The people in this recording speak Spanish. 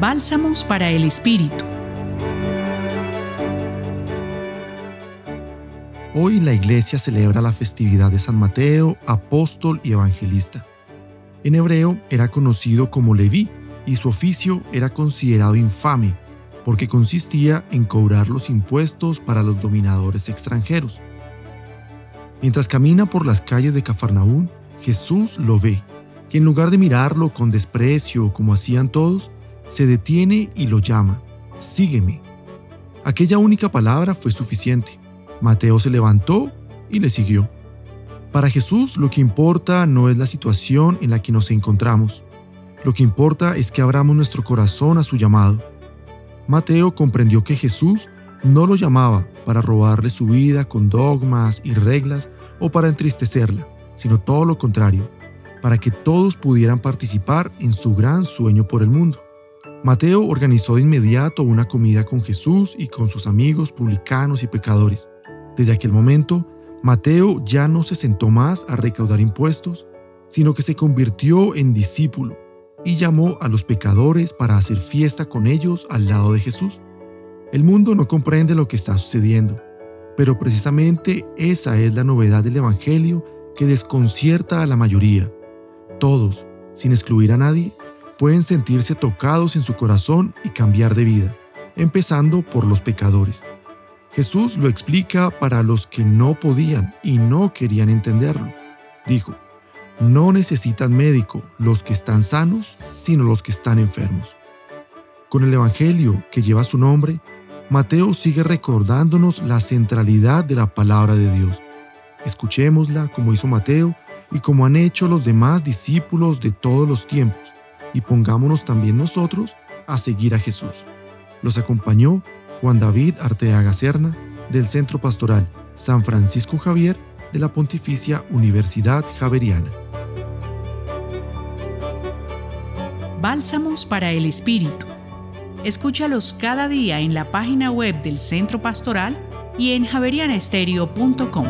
Bálsamos para el Espíritu. Hoy la iglesia celebra la festividad de San Mateo, apóstol y evangelista. En hebreo era conocido como Leví y su oficio era considerado infame porque consistía en cobrar los impuestos para los dominadores extranjeros. Mientras camina por las calles de Cafarnaún, Jesús lo ve y en lugar de mirarlo con desprecio como hacían todos, se detiene y lo llama, sígueme. Aquella única palabra fue suficiente. Mateo se levantó y le siguió. Para Jesús lo que importa no es la situación en la que nos encontramos. Lo que importa es que abramos nuestro corazón a su llamado. Mateo comprendió que Jesús no lo llamaba para robarle su vida con dogmas y reglas o para entristecerla, sino todo lo contrario, para que todos pudieran participar en su gran sueño por el mundo. Mateo organizó de inmediato una comida con Jesús y con sus amigos publicanos y pecadores. Desde aquel momento, Mateo ya no se sentó más a recaudar impuestos, sino que se convirtió en discípulo y llamó a los pecadores para hacer fiesta con ellos al lado de Jesús. El mundo no comprende lo que está sucediendo, pero precisamente esa es la novedad del Evangelio que desconcierta a la mayoría. Todos, sin excluir a nadie, pueden sentirse tocados en su corazón y cambiar de vida, empezando por los pecadores. Jesús lo explica para los que no podían y no querían entenderlo. Dijo, no necesitan médico los que están sanos, sino los que están enfermos. Con el Evangelio que lleva su nombre, Mateo sigue recordándonos la centralidad de la palabra de Dios. Escuchémosla como hizo Mateo y como han hecho los demás discípulos de todos los tiempos, y pongámonos también nosotros a seguir a Jesús. Los acompañó Juan David Arteaga Serna, del Centro Pastoral San Francisco Javier de la Pontificia Universidad Javeriana. Bálsamos para el Espíritu. Escúchalos cada día en la página web del Centro Pastoral y en javerianestereo.com.